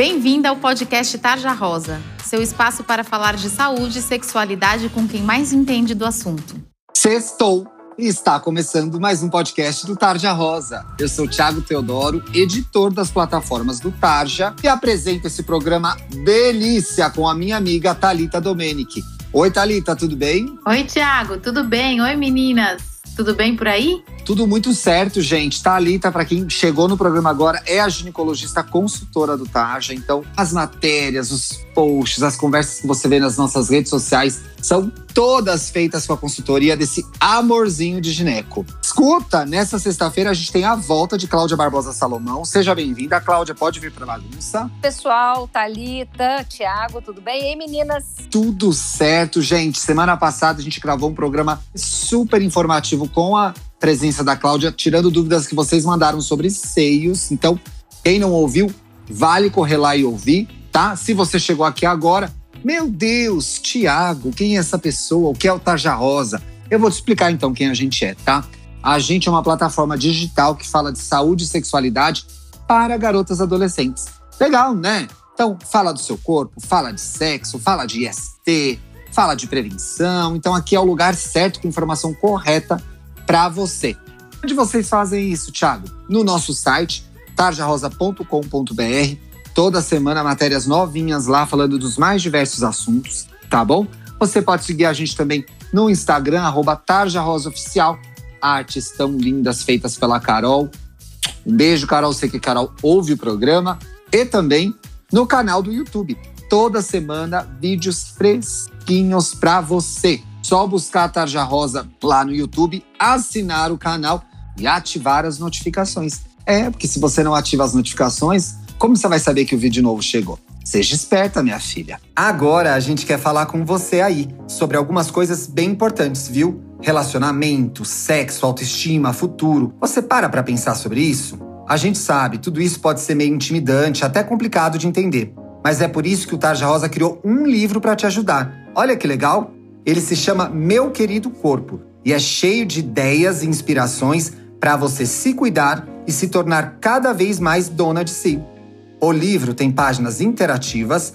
Bem-vinda ao podcast Tarja Rosa, seu espaço para falar de saúde e sexualidade com quem mais entende do assunto. Sextou! E está começando mais um podcast do Tarja Rosa. Eu sou Thiago Teodoro, editor das plataformas do Tarja, e apresento esse programa delícia com a minha amiga Talita Domenici. Oi, Talita, tudo bem? Oi, Thiago, tudo bem? Oi, meninas. Tudo bem por aí? Tudo muito certo, gente. Thalita, para quem chegou no programa agora, é a ginecologista consultora do Tarja. Então, as matérias, os posts, as conversas que você vê nas nossas redes sociais são todas feitas com a consultoria desse amorzinho de gineco. Escuta, nessa sexta-feira a gente tem a volta de Cláudia Barbosa Salomão. Seja bem-vinda. Cláudia, pode vir para bagunça. Pessoal, Talita, Thiago, tudo bem? E aí, meninas? Tudo certo, gente. Semana passada a gente gravou um programa super informativo com a presença da Cláudia, tirando dúvidas que vocês mandaram sobre seios. Então, quem não ouviu, vale correr lá e ouvir, tá? Se você chegou aqui agora, meu Deus, Tiago, quem é essa pessoa? O que é o Tarja Rosa? Eu vou te explicar então quem a gente é, tá? A gente é uma plataforma digital que fala de saúde e sexualidade para garotas adolescentes. Legal, né? Então, fala do seu corpo, fala de sexo, fala de IST, fala de prevenção. Então, aqui é o lugar certo com informação correta para você. Onde vocês fazem isso, Thiago? No nosso site, tarjarosa.com.br. Toda semana matérias novinhas lá falando dos mais diversos assuntos, tá bom? Você pode seguir a gente também no Instagram, arroba tarjarosaoficial. Artes tão lindas feitas pela Carol. Um beijo, Carol. Sei que Carol ouve o programa. E também no canal do YouTube. Toda semana, vídeos fresquinhos para você. Só buscar a Tarja Rosa lá no YouTube, assinar o canal e ativar as notificações. É, porque se você não ativa as notificações, como você vai saber que o vídeo novo chegou? Seja esperta, minha filha. Agora a gente quer falar com você aí sobre algumas coisas bem importantes, viu? Relacionamento, sexo, autoestima, futuro. Você para pra pensar sobre isso? A gente sabe, tudo isso pode ser meio intimidante, até complicado de entender. Mas é por isso que o Tarja Rosa criou um livro para te ajudar. Olha que legal! Ele se chama Meu Querido Corpo e é cheio de ideias e inspirações para você se cuidar e se tornar cada vez mais dona de si. O livro tem páginas interativas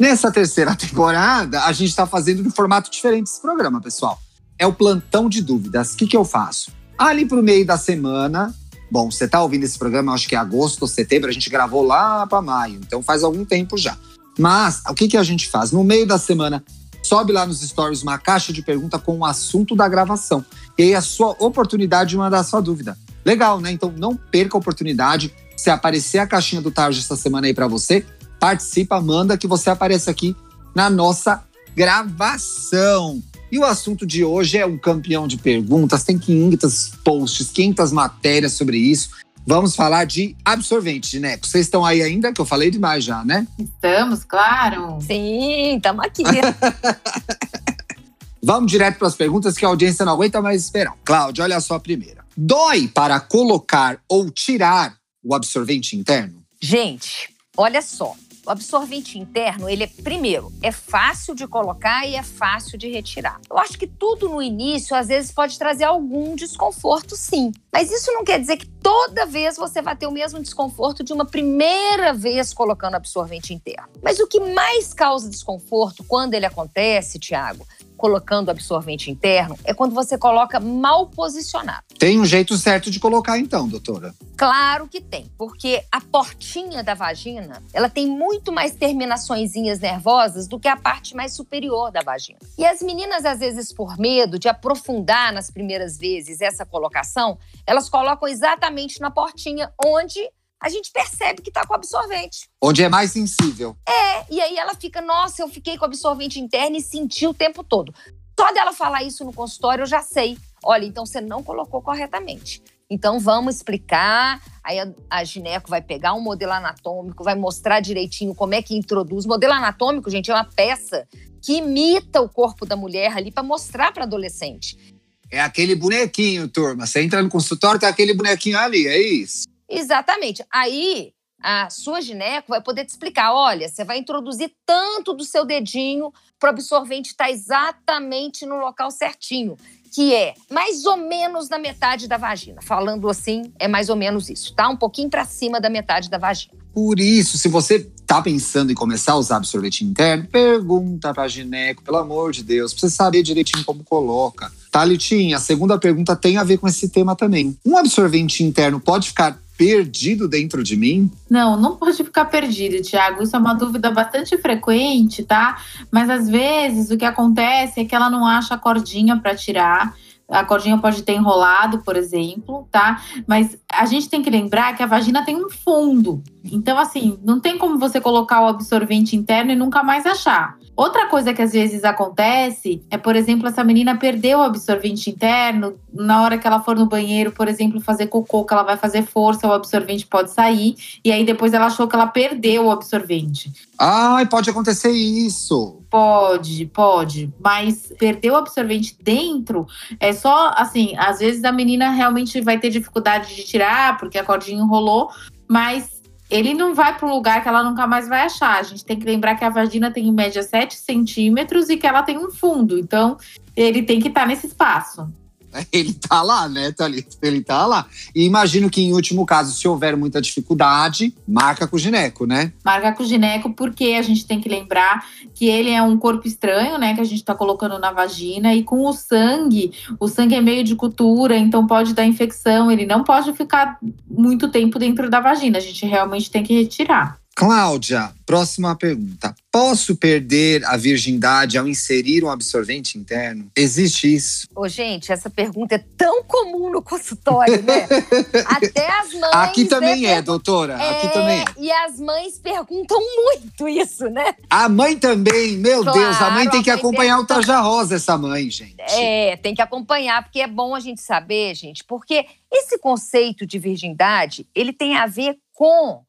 Nessa terceira temporada, a gente está fazendo um formato diferente esse programa, pessoal. É o plantão de dúvidas. O que, que eu faço? Ali para o meio da semana, bom, você está ouvindo esse programa, acho que é agosto ou setembro, a gente gravou lá para maio, então faz algum tempo já. Mas o que, que a gente faz? No meio da semana, sobe lá nos stories uma caixa de pergunta com o assunto da gravação. E aí a sua oportunidade de mandar a sua dúvida. Legal, né? Então não perca a oportunidade. Se aparecer a caixinha do Tarja essa semana aí para você, participa, manda que você apareça aqui na nossa gravação. E o assunto de hoje é um campeão de perguntas, tem 500 posts, 500 matérias sobre isso. Vamos falar de absorvente, Neco. Vocês estão aí ainda? Que eu falei demais já, né? Estamos, claro. Sim, estamos aqui. Vamos direto para as perguntas que a audiência não aguenta mais esperar. Cláudia, olha só a primeira. Dói para colocar ou tirar o absorvente interno? Gente, olha só. O absorvente interno, ele é, primeiro, é fácil de colocar e é fácil de retirar. Eu acho que tudo no início, às vezes, pode trazer algum desconforto, sim. Mas isso não quer dizer que toda vez você vai ter o mesmo desconforto de uma primeira vez colocando absorvente interno. Mas o que mais causa desconforto quando ele acontece, Tiago, colocando absorvente interno é quando você coloca mal posicionado. Tem um jeito certo de colocar então, doutora? Claro que tem, porque a portinha da vagina, ela tem muito mais terminaçõezinhas nervosas do que a parte mais superior da vagina. E as meninas às vezes por medo de aprofundar nas primeiras vezes essa colocação, elas colocam exatamente na portinha onde a gente percebe que está com absorvente. Onde é mais sensível. É, e aí ela fica, nossa, eu fiquei com absorvente interno e senti o tempo todo. Só dela falar isso no consultório, eu já sei. Olha, então você não colocou corretamente. Então vamos explicar. Aí a, a gineco vai pegar um modelo anatômico, vai mostrar direitinho como é que introduz. Modelo anatômico, gente, é uma peça que imita o corpo da mulher ali para mostrar para adolescente. É aquele bonequinho, turma. Você entra no consultório, tem aquele bonequinho ali, é isso. Exatamente. Aí a sua gineco vai poder te explicar: olha, você vai introduzir tanto do seu dedinho para o absorvente estar tá exatamente no local certinho que é mais ou menos na metade da vagina. Falando assim, é mais ou menos isso, tá? Um pouquinho para cima da metade da vagina. Por isso, se você tá pensando em começar a usar absorvente interno, pergunta pra gineco, pelo amor de Deus, pra você saber direitinho como coloca. Tá, Litinha? A segunda pergunta tem a ver com esse tema também. Um absorvente interno pode ficar perdido dentro de mim? Não, não pode ficar perdido, Tiago. Isso é uma dúvida bastante frequente, tá? Mas às vezes o que acontece é que ela não acha a cordinha para tirar. A cordinha pode ter enrolado, por exemplo, tá? Mas a gente tem que lembrar que a vagina tem um fundo. Então, assim, não tem como você colocar o absorvente interno e nunca mais achar. Outra coisa que às vezes acontece é, por exemplo, essa menina perdeu o absorvente interno, na hora que ela for no banheiro, por exemplo, fazer cocô, que ela vai fazer força, o absorvente pode sair, e aí depois ela achou que ela perdeu o absorvente. Ai, pode acontecer isso. Pode, pode, mas perder o absorvente dentro é só assim, às vezes a menina realmente vai ter dificuldade de tirar porque a cordinha enrolou, mas ele não vai para um lugar que ela nunca mais vai achar. A gente tem que lembrar que a vagina tem em média 7 centímetros e que ela tem um fundo. Então, ele tem que estar tá nesse espaço. Ele tá lá, né, Thalita? Ele tá lá. E imagino que, em último caso, se houver muita dificuldade, marca com o gineco, né? Marca com o gineco, porque a gente tem que lembrar que ele é um corpo estranho, né, que a gente tá colocando na vagina. E com o sangue, o sangue é meio de cultura, então pode dar infecção. Ele não pode ficar muito tempo dentro da vagina. A gente realmente tem que retirar. Cláudia, próxima pergunta. Posso perder a virgindade ao inserir um absorvente interno? Existe isso? Ô, gente, essa pergunta é tão comum no consultório, né? Até as mães. Aqui também né, é, doutora. É, Aqui também é. E as mães perguntam muito isso, né? A mãe também, meu claro, Deus, a mãe tem que acompanhar pergunta... o Tarja Rosa, essa mãe, gente. É, tem que acompanhar, porque é bom a gente saber, gente, porque esse conceito de virgindade, ele tem a ver com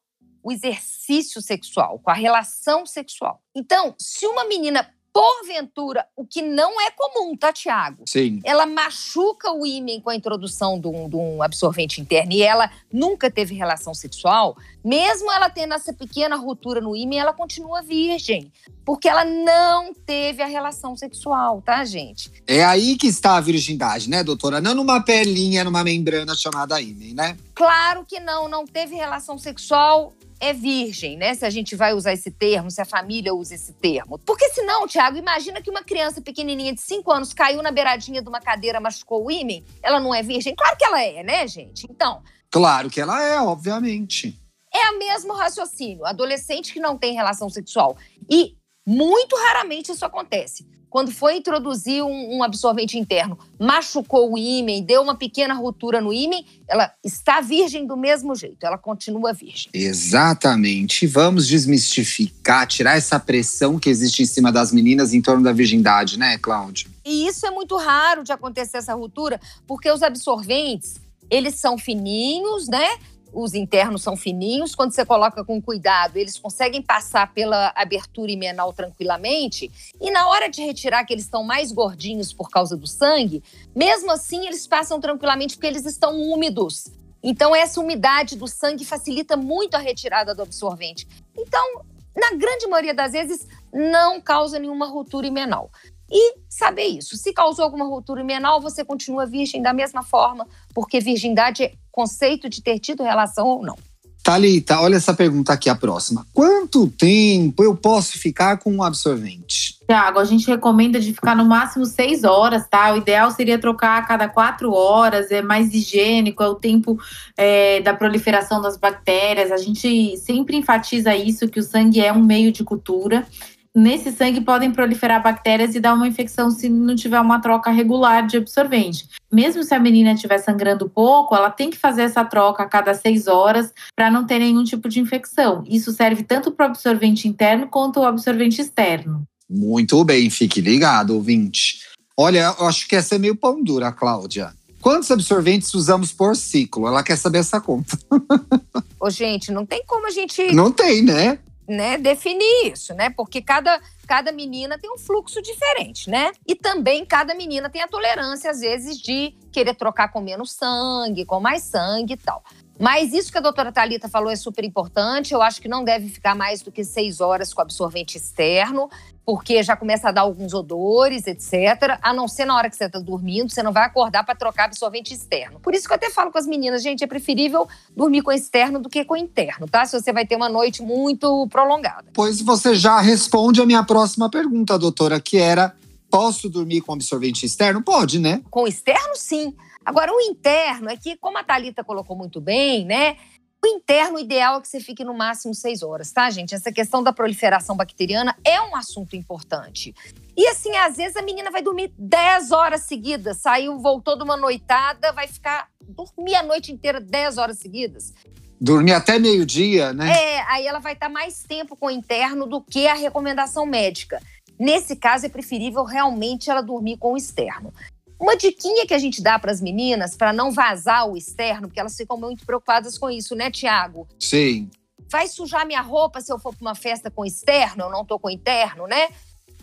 o exercício sexual, com a relação sexual. Então, se uma menina porventura, o que não é comum, tá, Tiago? Sim. Ela machuca o ímã com a introdução de um, de um, absorvente interno e ela nunca teve relação sexual, mesmo ela tendo essa pequena ruptura no ímã, ela continua virgem. Porque ela não teve a relação sexual, tá, gente? É aí que está a virgindade, né, doutora? Não numa pelinha, numa membrana chamada ímã, né? Claro que não, não teve relação sexual, é virgem, né? Se a gente vai usar esse termo, se a família usa esse termo. Porque senão, Tiago, imagina que uma criança pequenininha de 5 anos caiu na beiradinha de uma cadeira, machucou o ímã, ela não é virgem? Claro que ela é, né, gente? Então. Claro que ela é, obviamente. É o mesmo raciocínio. Adolescente que não tem relação sexual. E muito raramente isso acontece quando foi introduzir um, um absorvente interno, machucou o ímã, deu uma pequena ruptura no ímã, ela está virgem do mesmo jeito, ela continua virgem. Exatamente. Vamos desmistificar, tirar essa pressão que existe em cima das meninas em torno da virgindade, né, Cláudia? E isso é muito raro de acontecer essa ruptura, porque os absorventes, eles são fininhos, né? Os internos são fininhos, quando você coloca com cuidado, eles conseguem passar pela abertura imenal tranquilamente, e na hora de retirar, que eles estão mais gordinhos por causa do sangue, mesmo assim eles passam tranquilamente porque eles estão úmidos. Então, essa umidade do sangue facilita muito a retirada do absorvente. Então, na grande maioria das vezes, não causa nenhuma ruptura imenal e saber isso. Se causou alguma ruptura menal, você continua virgem da mesma forma, porque virgindade é conceito de ter tido relação ou não. Thalita, olha essa pergunta aqui, a próxima. Quanto tempo eu posso ficar com um absorvente? Tiago, a gente recomenda de ficar no máximo seis horas, tá? O ideal seria trocar a cada quatro horas, é mais higiênico, é o tempo é, da proliferação das bactérias. A gente sempre enfatiza isso, que o sangue é um meio de cultura nesse sangue podem proliferar bactérias e dar uma infecção se não tiver uma troca regular de absorvente. Mesmo se a menina estiver sangrando pouco, ela tem que fazer essa troca a cada seis horas para não ter nenhum tipo de infecção. Isso serve tanto para o absorvente interno quanto o absorvente externo. Muito bem, fique ligado, ouvinte. Olha, eu acho que essa é meio pão dura, Cláudia. Quantos absorventes usamos por ciclo? Ela quer saber essa conta. Ô, gente, não tem como a gente. Não tem, né? Né, definir isso, né? Porque cada, cada menina tem um fluxo diferente, né? E também cada menina tem a tolerância, às vezes, de querer trocar com menos sangue, com mais sangue e tal. Mas isso que a doutora Talita falou é super importante. Eu acho que não deve ficar mais do que seis horas com absorvente externo, porque já começa a dar alguns odores, etc. A não ser na hora que você está dormindo, você não vai acordar para trocar absorvente externo. Por isso que eu até falo com as meninas, gente, é preferível dormir com externo do que com interno, tá? Se você vai ter uma noite muito prolongada. Pois você já responde a minha próxima pergunta, doutora, que era: posso dormir com absorvente externo? Pode, né? Com externo, sim. Agora, o interno é que, como a Thalita colocou muito bem, né? O interno ideal é que você fique no máximo seis horas, tá, gente? Essa questão da proliferação bacteriana é um assunto importante. E assim, às vezes a menina vai dormir dez horas seguidas, saiu, voltou de uma noitada, vai ficar dormir a noite inteira dez horas seguidas. Dormir até meio-dia, né? É, aí ela vai estar mais tempo com o interno do que a recomendação médica. Nesse caso, é preferível realmente ela dormir com o externo. Uma diquinha que a gente dá para as meninas, para não vazar o externo, porque elas ficam muito preocupadas com isso, né, Tiago? Sim. Vai sujar minha roupa se eu for para uma festa com externo, eu não tô com interno, né?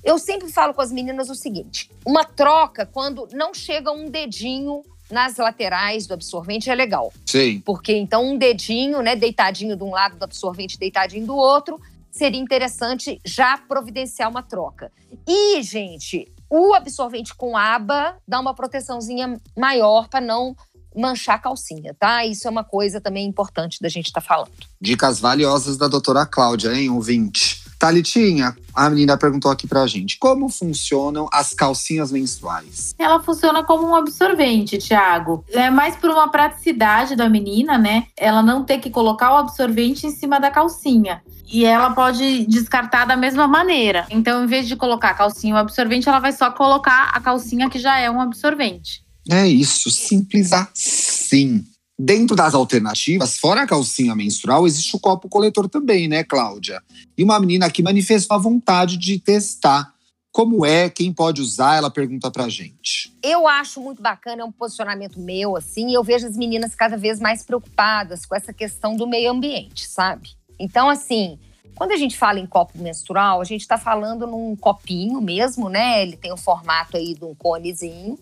Eu sempre falo com as meninas o seguinte: uma troca, quando não chega um dedinho nas laterais do absorvente, é legal. Sim. Porque então um dedinho, né, deitadinho de um lado do absorvente, deitadinho do outro, seria interessante já providenciar uma troca. E, gente, o absorvente com aba dá uma proteçãozinha maior para não manchar a calcinha, tá? Isso é uma coisa também importante da gente estar tá falando. Dicas valiosas da doutora Cláudia, hein, ouvinte? Thalitinha, a menina perguntou aqui pra gente: como funcionam as calcinhas menstruais? Ela funciona como um absorvente, Thiago. É mais por uma praticidade da menina, né? Ela não ter que colocar o absorvente em cima da calcinha. E ela pode descartar da mesma maneira. Então, em vez de colocar a calcinha o absorvente, ela vai só colocar a calcinha que já é um absorvente. É isso, simples assim. Dentro das alternativas, fora a calcinha menstrual, existe o copo coletor também, né, Cláudia? E uma menina aqui manifestou a vontade de testar. Como é? Quem pode usar? Ela pergunta pra gente. Eu acho muito bacana, é um posicionamento meu, assim, e eu vejo as meninas cada vez mais preocupadas com essa questão do meio ambiente, sabe? Então, assim, quando a gente fala em copo menstrual, a gente está falando num copinho mesmo, né? Ele tem o formato aí de um conezinho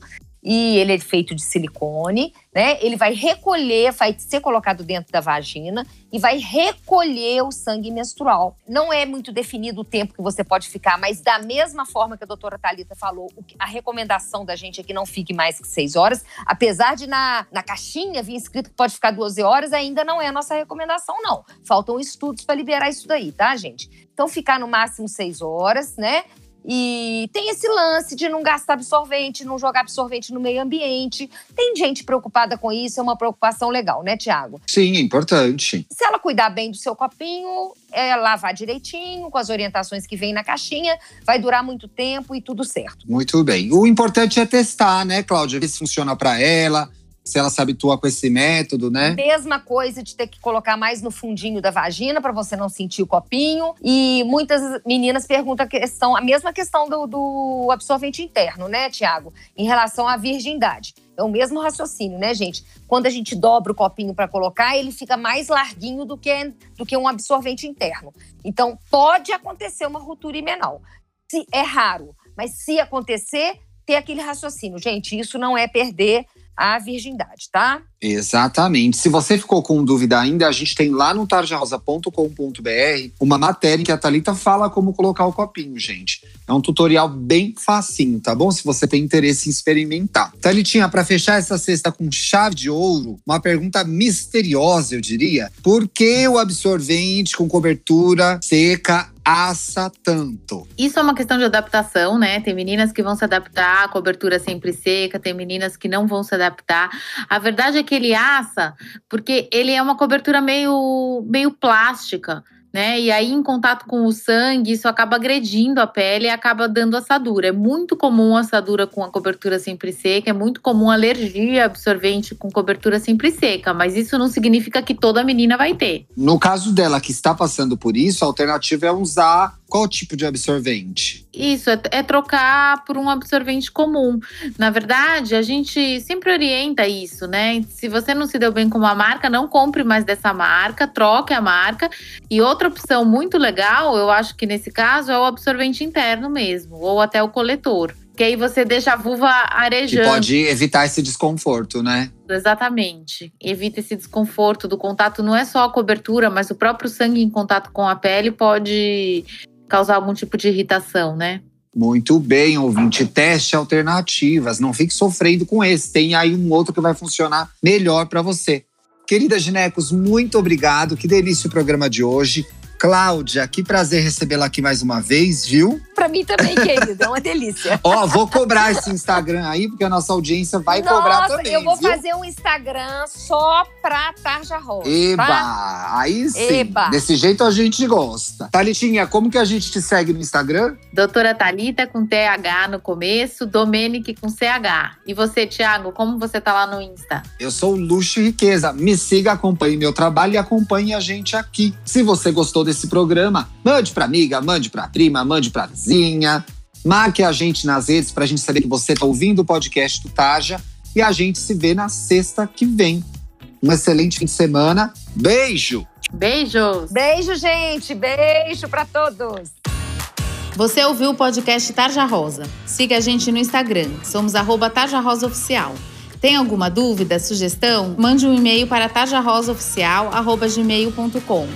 e ele é feito de silicone, né? Ele vai recolher, vai ser colocado dentro da vagina e vai recolher o sangue menstrual. Não é muito definido o tempo que você pode ficar, mas da mesma forma que a doutora Talita falou, a recomendação da gente é que não fique mais que seis horas. Apesar de na, na caixinha vir escrito que pode ficar 12 horas, ainda não é a nossa recomendação, não. Faltam estudos para liberar isso daí, tá, gente? Então, ficar no máximo seis horas, né? E tem esse lance de não gastar absorvente, não jogar absorvente no meio ambiente. Tem gente preocupada com isso, é uma preocupação legal, né, Tiago? Sim, é importante. Se ela cuidar bem do seu copinho, é lavar direitinho, com as orientações que vem na caixinha, vai durar muito tempo e tudo certo. Muito bem. O importante é testar, né, Cláudia? Ver se funciona para ela, se ela se habitua com esse método, né? Mesma coisa de ter que colocar mais no fundinho da vagina para você não sentir o copinho. E muitas meninas perguntam a questão, a mesma questão do, do absorvente interno, né, Tiago? Em relação à virgindade. É o mesmo raciocínio, né, gente? Quando a gente dobra o copinho para colocar, ele fica mais larguinho do que, do que um absorvente interno. Então, pode acontecer uma ruptura imenal. Se, é raro, mas se acontecer, ter aquele raciocínio. Gente, isso não é perder a virgindade, tá? Exatamente. Se você ficou com dúvida ainda, a gente tem lá no tarjarosa.com.br uma matéria que a Thalita fala como colocar o copinho, gente. É um tutorial bem facinho, tá bom? Se você tem interesse em experimentar. Thalitinha, para fechar essa cesta com chave de ouro, uma pergunta misteriosa, eu diria. Por que o absorvente com cobertura seca assa tanto? Isso é uma questão de adaptação, né? Tem meninas que vão se adaptar, a cobertura sempre seca, tem meninas que não vão se adaptar. A verdade é que ele assa porque ele é uma cobertura meio, meio plástica. Né? E aí, em contato com o sangue, isso acaba agredindo a pele e acaba dando assadura. É muito comum assadura com a cobertura sempre seca, é muito comum alergia absorvente com cobertura sempre seca, mas isso não significa que toda menina vai ter. No caso dela que está passando por isso, a alternativa é usar qual tipo de absorvente? Isso, é, é, trocar por um absorvente comum. Na verdade, a gente sempre orienta isso, né? Se você não se deu bem com uma marca, não compre mais dessa marca, troque a marca. E outra opção muito legal, eu acho que nesse caso, é o absorvente interno mesmo, ou até o coletor. Que aí você deixa a vulva arejando. Que pode evitar esse desconforto, né? Exatamente. Evita esse desconforto do contato. Não é só a cobertura, mas o próprio sangue em contato com a pele pode causar algum tipo de irritação, né? Muito bem, ouvinte. Teste alternativas. Não fique sofrendo com esse. Tem aí um outro que vai funcionar melhor para você. Querida Ginecos, muito obrigado. Que delícia o programa de hoje. Cláudia, que prazer recebê-la aqui mais uma vez, viu? Para mim também, querido, é uma delícia. Ó, vou cobrar esse Instagram aí, porque a nossa audiência vai nossa, cobrar também. Eu vou viu? fazer um Instagram só pra Tarja Rosa. Eba! Tá? Aí sim. Eba. Desse jeito a gente gosta. Thalitinha, como que a gente te segue no Instagram? Doutora Thalita com TH no começo, Domenic com CH. E você, Thiago, como você tá lá no Insta? Eu sou Luxo e Riqueza. Me siga, acompanhe meu trabalho e acompanhe a gente aqui. Se você gostou desse programa, mande pra amiga, mande pra prima, mande pra vizinha. Marque a gente nas redes pra gente saber que você tá ouvindo o podcast do Tarja. E a gente se vê na sexta que vem. Um excelente fim de semana. Beijo! Beijos! Beijo, gente! Beijo para todos! Você ouviu o podcast Tarja Rosa. Siga a gente no Instagram. Somos arroba Tarja Rosa Oficial. Tem alguma dúvida, sugestão? Mande um e-mail para tarjarosaoficial.gmail.com